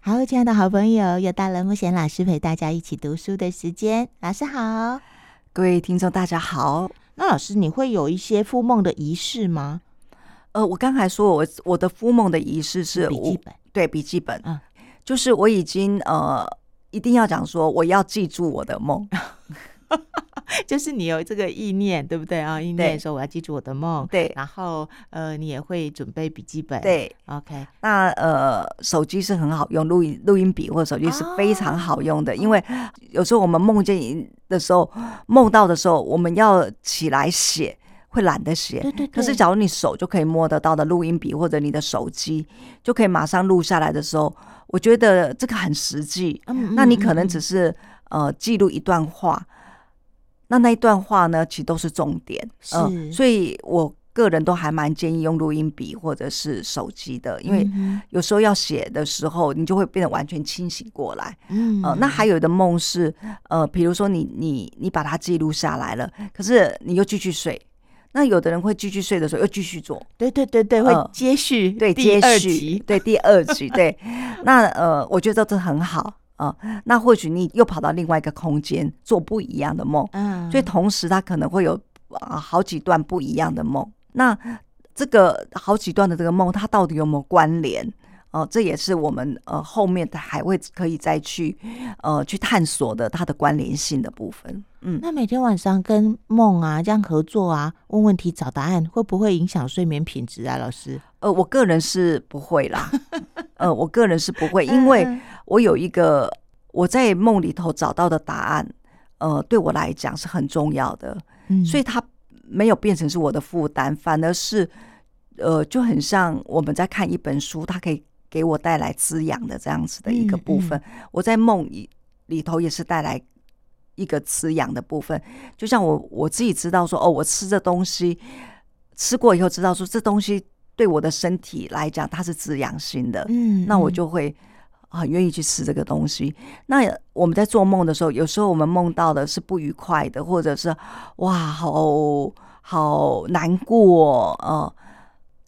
好，亲爱的好朋友，又到了木贤老师陪大家一起读书的时间。老师好，各位听众大家好。那老师，你会有一些复梦的仪式吗？呃，我刚才说我我的复梦的仪式是笔记本，对，笔记本，嗯，就是我已经呃一定要讲说我要记住我的梦。就是你有这个意念，对不对啊？意念说我要记住我的梦，对。然后呃，你也会准备笔记本，对。OK，那呃，手机是很好用，录音录音笔或者手机是非常好用的，哦、因为有时候我们梦见的时候，梦到的时候，我们要起来写，会懒得写。对对对。可是假如你手就可以摸得到的录音笔或者你的手机，就可以马上录下来的时候，我觉得这个很实际。嗯。那你可能只是呃记录一段话。那那一段话呢，其实都是重点，是、呃，所以我个人都还蛮建议用录音笔或者是手机的，因为有时候要写的时候，你就会变得完全清醒过来。嗯，呃，那还有的梦是，呃，比如说你你你把它记录下来了，可是你又继续睡，那有的人会继续睡的时候又继续做，对对对对，会接续，对，接续，对，第二集，对，那呃，我觉得这很好。啊、呃，那或许你又跑到另外一个空间做不一样的梦，嗯，所以同时它可能会有啊、呃、好几段不一样的梦。那这个好几段的这个梦，它到底有没有关联？哦、呃，这也是我们呃后面还会可以再去呃去探索的它的关联性的部分。嗯，那每天晚上跟梦啊这样合作啊，问问题找答案，会不会影响睡眠品质啊？老师？呃，我个人是不会啦，呃，我个人是不会，因为我有一个我在梦里头找到的答案，呃，对我来讲是很重要的，嗯，所以它没有变成是我的负担，反而是呃，就很像我们在看一本书，它可以给我带来滋养的这样子的一个部分。我在梦里里头也是带来一个滋养的部分，就像我我自己知道说，哦，我吃这东西吃过以后，知道说这东西。对我的身体来讲，它是滋养性的，嗯，那我就会很愿意去吃这个东西。那我们在做梦的时候，有时候我们梦到的是不愉快的，或者是哇，好好难过，呃，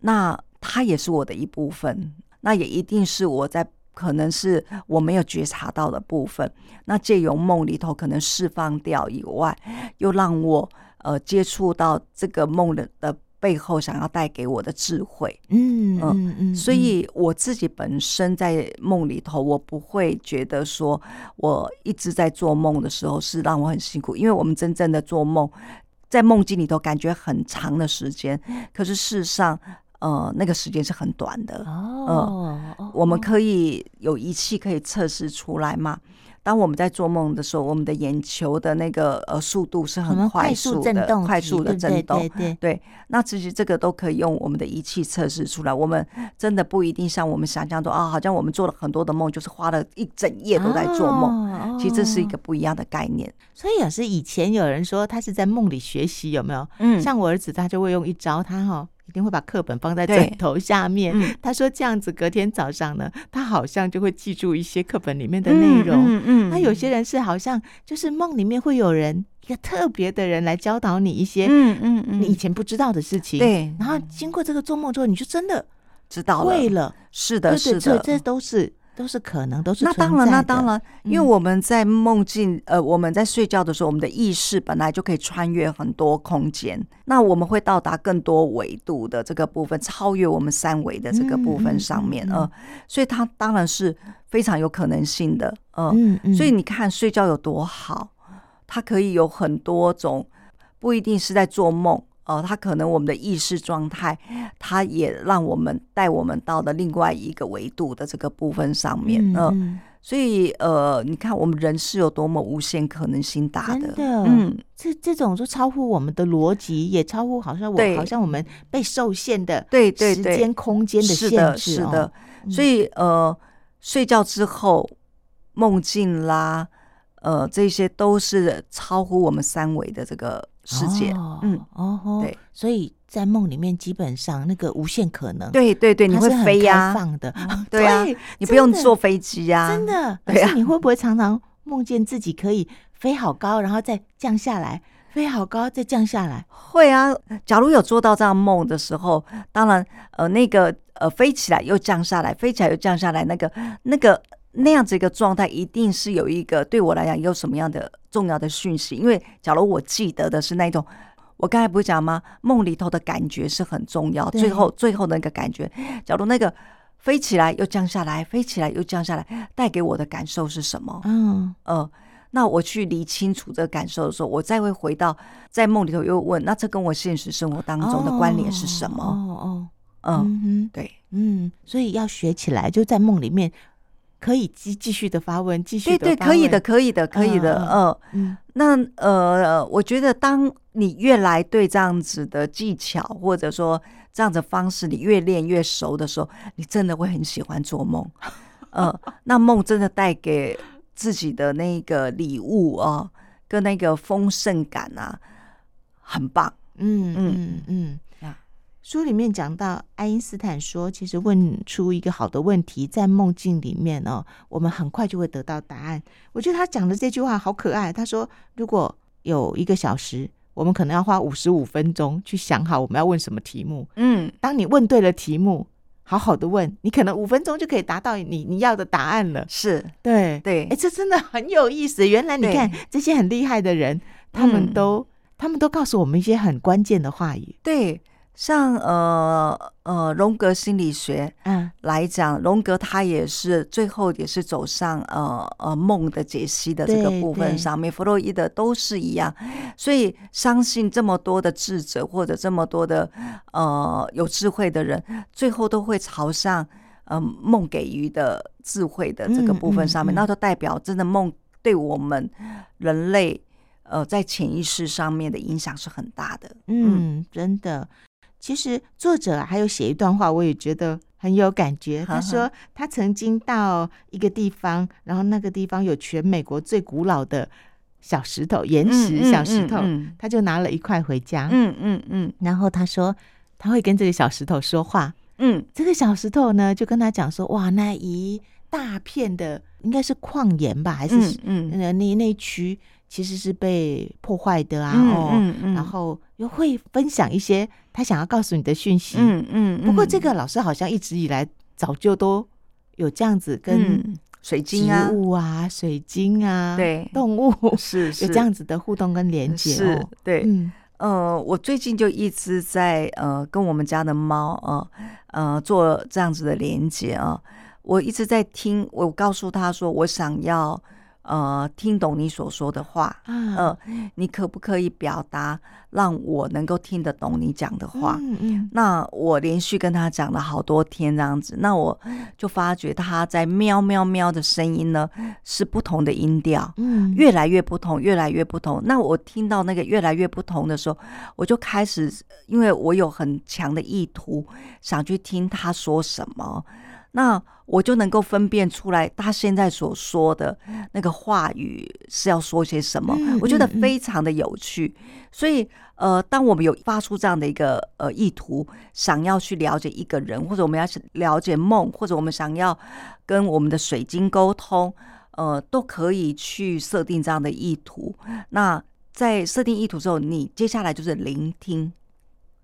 那它也是我的一部分，那也一定是我在可能是我没有觉察到的部分。那借由梦里头可能释放掉以外，又让我呃接触到这个梦的的。背后想要带给我的智慧，嗯嗯嗯，所以我自己本身在梦里头，我不会觉得说我一直在做梦的时候是让我很辛苦，因为我们真正的做梦，在梦境里头感觉很长的时间，可是事实上，呃，那个时间是很短的。哦，呃，我们可以有仪器可以测试出来吗？当我们在做梦的时候，我们的眼球的那个呃速度是很快速的，快速的震动。对，对，对，对，那其实这个都可以用我们的仪器测试出来。我们真的不一定像我们想象中啊，好像我们做了很多的梦，就是花了一整夜都在做梦。哦，其实这是一个不一样的概念。所以也是以前有人说他是在梦里学习，有没有？嗯，像我儿子他就会用一招，他哈。一定会把课本放在枕头下面。嗯、他说这样子，隔天早上呢，他好像就会记住一些课本里面的内容。嗯嗯，那、嗯、有些人是好像就是梦里面会有人一个特别的人来教导你一些嗯嗯嗯你以前不知道的事情。对，然后经过这个做梦之后，你就真的知道了会了。是的，是的，这这都是。都是可能，都是那当然，那当然，因为我们在梦境，嗯、呃，我们在睡觉的时候，我们的意识本来就可以穿越很多空间，那我们会到达更多维度的这个部分，超越我们三维的这个部分上面，嗯，呃、所以它当然是非常有可能性的，呃、嗯，嗯，所以你看睡觉有多好，它可以有很多种，不一定是在做梦。哦，他可能我们的意识状态，他也让我们带我们到了另外一个维度的这个部分上面，嗯，嗯，所以呃，你看我们人是有多么无限可能性大的，真的，嗯，这这种就超乎我们的逻辑，也超乎好像我好像我们被受限的对对时间空间的限制，哦，是的，所以呃，睡觉之后梦境啦，呃，这些都是超乎我们三维的这个。世界，哦、嗯，哦，对，所以在梦里面，基本上那个无限可能，对对对，你会飞呀，放的，对啊，你不用坐飞机呀，真的。可是你会不会常常梦见自己可以飞好高，然后再降下来，飞好高再降下来？会啊，假如有做到这样梦的时候，当然，呃，那个呃，飞起来又降下来，飞起来又降下来，那个那个那样子一个状态，一定是有一个对我来讲有什么样的重要的讯息。因为假如我记得的是那种，我刚才不是讲吗？梦里头的感觉是很重要，最后最后那个感觉，假如那个飞起来又降下来，飞起来又降下来，带给我的感受是什么？嗯呃，那我去理清楚这个感受的时候，我再会回到在梦里头又问，那这跟我现实生活当中的关联是什么？哦哦，嗯嗯，对，嗯，所以要学起来，就在梦里面。可以继继续的发问，继续的对对，可以的，可以的，可以的，嗯嗯。那呃，我觉得当你越来对这样子的技巧，或者说这样子方式，你越练越熟的时候，你真的会很喜欢做梦。嗯，那梦真的带给自己的那个礼物啊，跟那个丰盛感啊，很棒。嗯嗯嗯。书里面讲到，爱因斯坦说，其实问出一个好的问题，在梦境里面哦，我们很快就会得到答案。我觉得他讲的这句话好可爱。他说，如果有一个小时，我们可能要花五十五分钟去想好我们要问什么题目。嗯，当你问对了题目，好好的问，你可能五分钟就可以达到你你要的答案了。是，对对，哎，这真的很有意思。原来你看这些很厉害的人，他们都、嗯、他们都告诉我们一些很关键的话语。对。像呃呃荣格心理学嗯。来讲，荣格他也是最后也是走上呃呃梦的解析的这个部分上面，弗洛伊德都是一样，所以相信这么多的智者或者这么多的呃有智慧的人，最后都会朝向呃梦给予的智慧的这个部分上面，那就代表真的梦对我们人类呃在潜意识上面的影响是很大的，嗯，真的。其实作者还有写一段话，我也觉得很有感觉。他说他曾经到一个地方，然后那个地方有全美国最古老的小石头，岩石小石头，他就拿了一块回家。嗯嗯嗯。然后他说他会跟这个小石头说话。嗯，这个小石头呢就跟他讲说：“哇，那一大片的应该是矿岩吧，还是嗯那那那区。”其实是被破坏的啊，哦，嗯嗯、然后又会分享一些他想要告诉你的讯息，嗯嗯。嗯不过这个老师好像一直以来早就都有这样子跟水晶啊、植物啊、水晶啊、对 动物是有这样子的互动跟连接，是，对，嗯呃，我最近就一直在呃跟我们家的猫啊呃，呃做这样子的连接啊，我一直在听，我告诉他说我想要。呃，听懂你所说的话，嗯、呃，你可不可以表达让我能够听得懂你讲的话？嗯嗯、那我连续跟他讲了好多天这样子，那我就发觉他在喵喵喵的声音呢是不同的音调，嗯，越来越不同，越来越不同。那我听到那个越来越不同的时候，我就开始，因为我有很强的意图想去听他说什么。那我就能够分辨出来，他现在所说的那个话语是要说些什么，我觉得非常的有趣。所以，呃，当我们有发出这样的一个呃意图，想要去了解一个人，或者我们要去了解梦，或者我们想要跟我们的水晶沟通，呃，都可以去设定这样的意图。那在设定意图之后，你接下来就是聆听。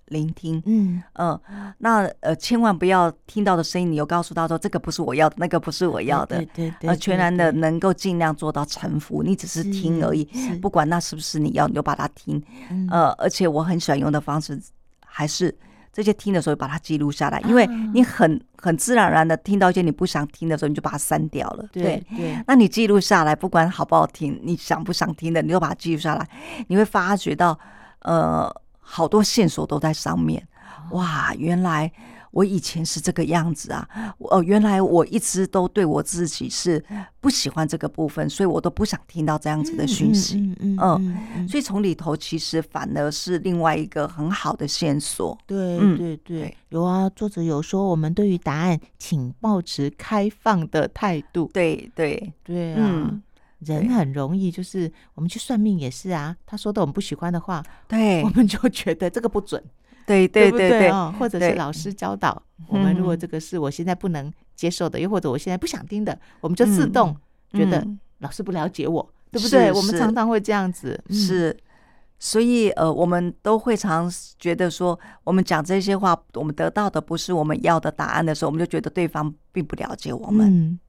聆听，嗯。嗯、呃，那呃，千万不要听到的声音，你又告诉他说这个不是我要的，那个不是我要的，对对对，呃，全然的能够尽量做到臣服，你只是听而已，不管那是不是你要，你就把它听，嗯、呃，而且我很喜欢用的方式，还是这些听的时候把它记录下来，因为你很很自然而然的听到一些你不想听的时候，你就把它删掉了，对对，对，那你记录下来，不管好不好听，你想不想听的，你就把它记录下来，你会发觉到，呃。好多线索都在上面，哇！原来我以前是这个样子啊，哦，原来我一直都对我自己是不喜欢这个部分，所以我都不想听到这样子的讯息。嗯嗯，嗯，嗯，所以从里头其实反而是另外一个很好的线索。对对对，有啊，作者有说，我们对于答案，请保持开放的态度。对对对啊。嗯人很容易，就是我们去算命也是啊。他说的我们不喜欢的话，对，我们就觉得这个不准，对对对对，或者是老师教导我们，如果这个是我现在不能接受的，又或者我现在不想听的，我们就自动觉得老师不了解我，对不对？我们常常会这样子，是。所以呃，我们都会常觉得说，我们讲这些话，我们得到的不是我们要的答案的时候，我们就觉得对方并不了解我们。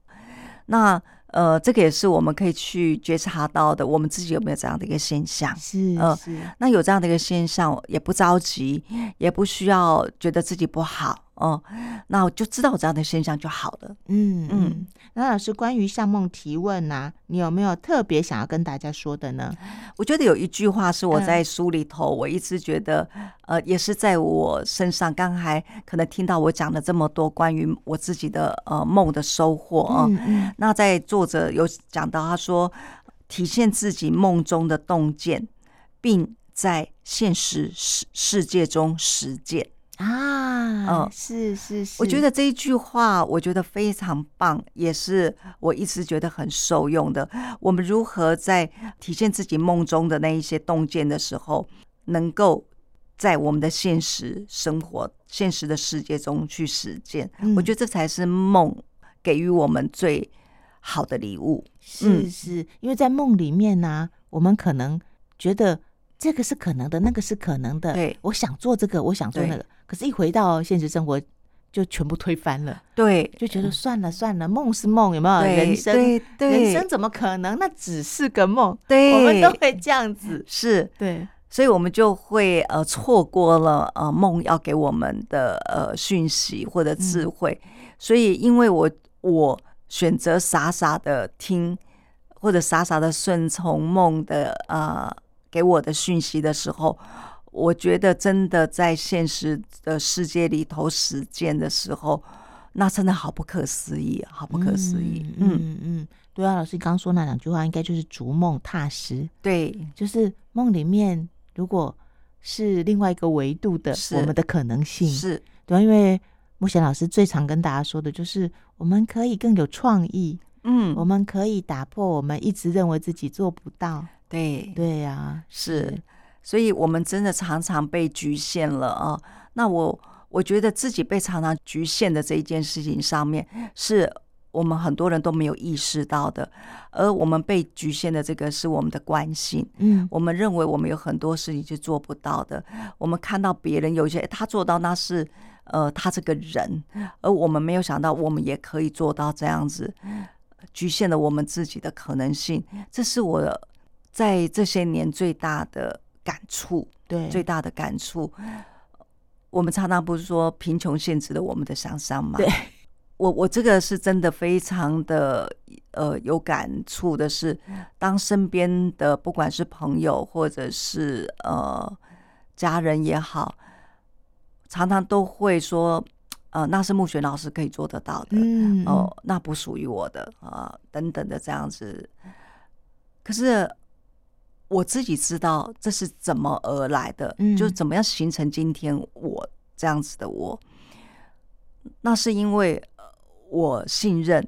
那呃，这个也是我们可以去觉察到的，我们自己有没有这样的一个现象？是，呃，是。那有这样的一个现象，也不着急，也不需要觉得自己不好。哦，那我就知道这样的现象就好了。嗯嗯，那老师关于向梦提问呐、啊，你有没有特别想要跟大家说的呢？我觉得有一句话是我在书里头，我一直觉得，呃，也是在我身上。刚才可能听到我讲了这么多关于我自己的呃梦的收获啊、那在作者有讲到，他说体现自己梦中的洞见，并在现实世世界中实践。啊，嗯，是是是，我觉得这一句话，我觉得非常棒，也是我一直觉得很受用的。我们如何在体现自己梦中的那一些洞见的时候，能够在我们的现实生活、现实的世界中去实践？嗯，我觉得这才是梦给予我们最好的礼物。是是，因为在梦里面呢，啊，我们可能觉得。这个是可能的，那个是可能的。对，我想做这个，我想做那个，可是，一回到现实生活，就全部推翻了。对，就觉得算了算了，梦是梦，有没有？人生，人生怎么可能？那只是个梦。对，我们都会这样子。是，对，所以我们就会呃错过了呃梦要给我们的呃讯息或者智慧。嗯、所以，因为我我选择傻傻的听，或者傻傻的顺从梦的呃。给我的讯息的时候，我觉得真的在现实的世界里头实践的时候，那真的好不可思议，好不可思议。嗯嗯嗯，对啊，老师刚刚说那两句话，应该就是逐梦踏实。对，就是梦里面如果是另外一个维度的我们的可能性，是对啊，因为目前老师最常跟大家说的就是，我们可以更有创意，嗯，我们可以打破我们一直认为自己做不到。对对呀、啊，是，所以我们真的常常被局限了啊。那我我觉得自己被常常局限的这一件事情上面，是我们很多人都没有意识到的。而我们被局限的这个是我们的惯性，嗯，我们认为我们有很多事情是做不到的。我们看到别人有一些他做到，那是呃他这个人，而我们没有想到我们也可以做到这样子，局限了我们自己的可能性。这是我。在这些年最大的感触，对，最大的感触，我们常常不是说贫穷限制了我们的想象吗？对，我我这个是真的非常的呃有感触的是，当身边的不管是朋友或者是呃家人也好，常常都会说，呃，那是慕雪老师可以做得到的，嗯，哦、呃，那不属于我的啊、呃，等等的这样子，可是。我自己知道这是怎么而来的，嗯，就是怎么样形成今天我这样子的我。那是因为我信任，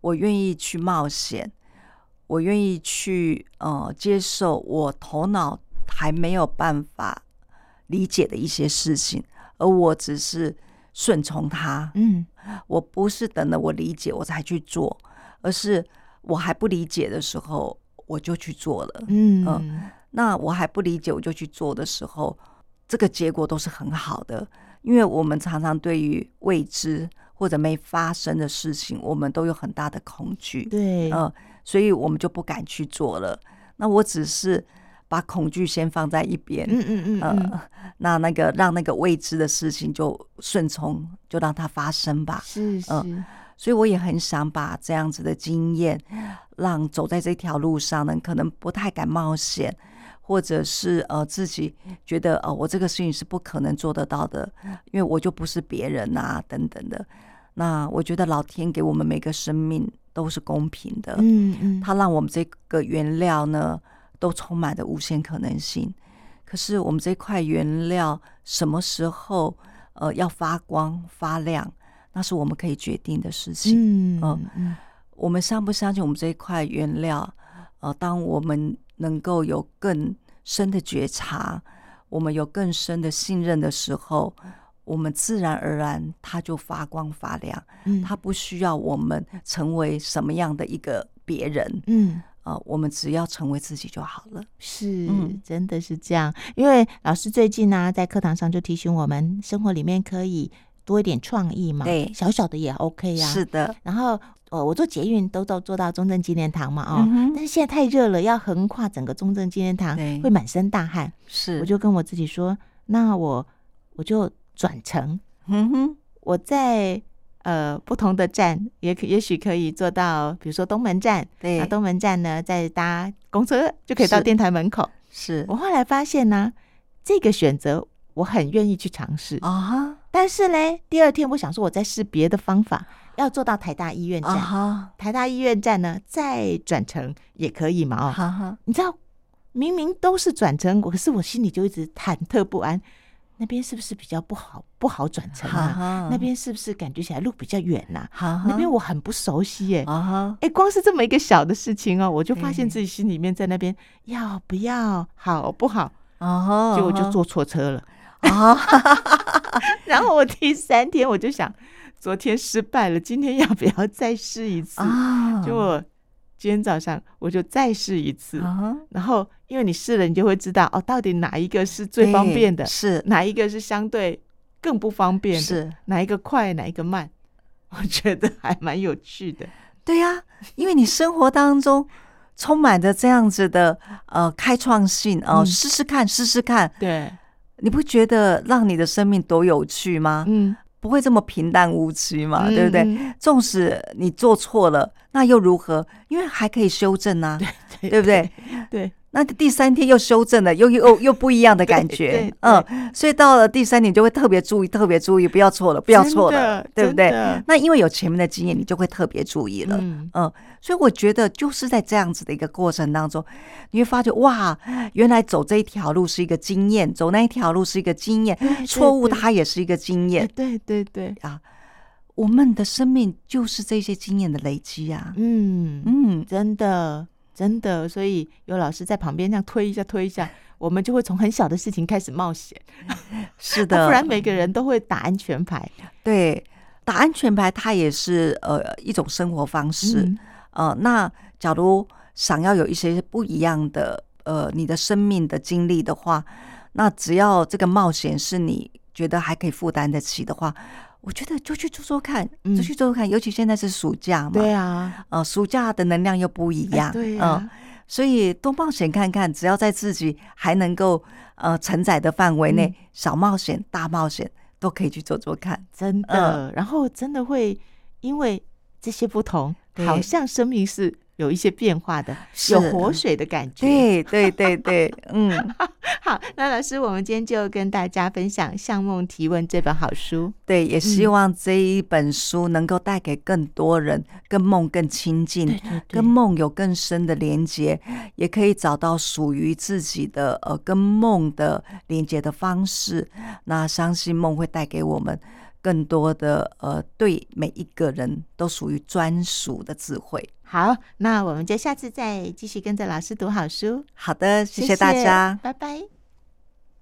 我愿意去冒险，我愿意去呃接受我头脑还没有办法理解的一些事情，而我只是顺从他。嗯，我不是等了我理解我才去做，而是我还不理解的时候。我就去做了，嗯、呃，那我还不理解，我就去做的时候，这个结果都是很好的，因为我们常常对于未知或者没发生的事情，我们都有很大的恐惧，对，嗯、呃，所以我们就不敢去做了。那我只是把恐惧先放在一边，嗯嗯嗯，呃，那那个让那个未知的事情就顺从，就让它发生吧，是是。呃所以我也很想把这样子的经验，让走在这条路上呢，可能不太敢冒险，或者是呃自己觉得呃我这个事情是不可能做得到的，因为我就不是别人啊等等的。那我觉得老天给我们每个生命都是公平的，嗯嗯，他让我们这个原料呢都充满着无限可能性。可是我们这块原料什么时候呃要发光发亮？那是我们可以决定的事情。嗯嗯，我们相不相信我们这一块原料？呃，当我们能够有更深的觉察，我们有更深的信任的时候，我们自然而然它就发光发亮。嗯，它不需要我们成为什么样的一个别人。嗯，呃，我们只要成为自己就好了。是，真的是这样。因为老师最近呢，在课堂上就提醒我们，生活里面可以。多一点创意嘛，对，小小的也 OK 呀、啊。是的。然后呃，我坐捷运都到坐到中正纪念堂嘛，哦，嗯、但是现在太热了，要横跨整个中正纪念堂，会满身大汗。是，我就跟我自己说，那我我就转乘，嗯哼，我在呃不同的站，也可也许可以坐到，比如说东门站，对，那东门站呢，再搭公车就可以到电台门口。是，是我后来发现呢，这个选择我很愿意去尝试啊。但是呢，第二天我想说，我再试别的方法，要坐到台大医院站。Uh-huh. 台大医院站呢，再转乘也可以嘛？哦，uh-huh. 你知道，明明都是转乘，可是我心里就一直忐忑不安。那边是不是比较不好，不好转乘啊？Uh-huh. 那边是不是感觉起来路比较远呐？啊？Uh-huh. 那边我很不熟悉耶。哎，光是这么一个小的事情哦，我就发现自己心里面在那边要不要，好不好？啊哈！结果我就坐错车了。啊，然后我第三天我就想，昨天失败了，今天要不要再试一次？啊，就我今天早上我就再试一次。啊，然后因为你试了，你就会知道哦，到底哪一个是最方便的，是哪一个是相对更不方便的，是哪一个快，哪一个慢？我觉得还蛮有趣的。对呀，因为你生活当中充满着这样子的呃开创性哦，嗯，试试看，试试看，对。你不觉得让你的生命多有趣吗？嗯，不会这么平淡无奇嘛，嗯、对不对？纵使你做错了，那又如何？因为还可以修正啊，对，对，对，对不对？对。那第三天又修正了，又又又不一样的感觉，嗯，所以到了第三年就会特别注意，特别注意，不要错了，不要错了，对不对？那因为有前面的经验，你就会特别注意了，嗯，嗯，所以我觉得就是在这样子的一个过程当中，你会发觉哇，原来走这一条路是一个经验，走那一条路是一个经验，错误它也是一个经验，对对对。啊，我们的生命就是这些经验的累积啊，嗯嗯，真的。真的，所以有老师在旁边这样推一下推一下，我们就会从很小的事情开始冒险。是 的，不然每个人都会打安全牌。对，打安全牌它也是呃一种生活方式。嗯、呃，那假如想要有一些不一样的呃你的生命的经历的话，那只要这个冒险是你觉得还可以负担得起的话。我觉得就去做做看，就去做做看，嗯、尤其现在是暑假嘛，对啊，呃，暑假的能量又不一样，哎、对啊、呃，所以多冒险看看，只要在自己还能够呃承载的范围内，嗯、小冒险、大冒险都可以去做做看，真的，呃、然后真的会因为这些不同，好像生命是。有一些变化的，有活水的感觉。对对对对，嗯，好，那老师，我们今天就跟大家分享《向梦提问》这本好书。对，也希望这一本书能够带给更多人跟梦更亲近，对对对，跟梦有更深的连接，也可以找到属于自己的呃跟梦的连接的方式。那相信梦会带给我们更多的呃，对每一个人都属于专属的智慧。好，那我们就下次再继续跟着老师读好书。好的，谢谢大家，谢谢，拜拜。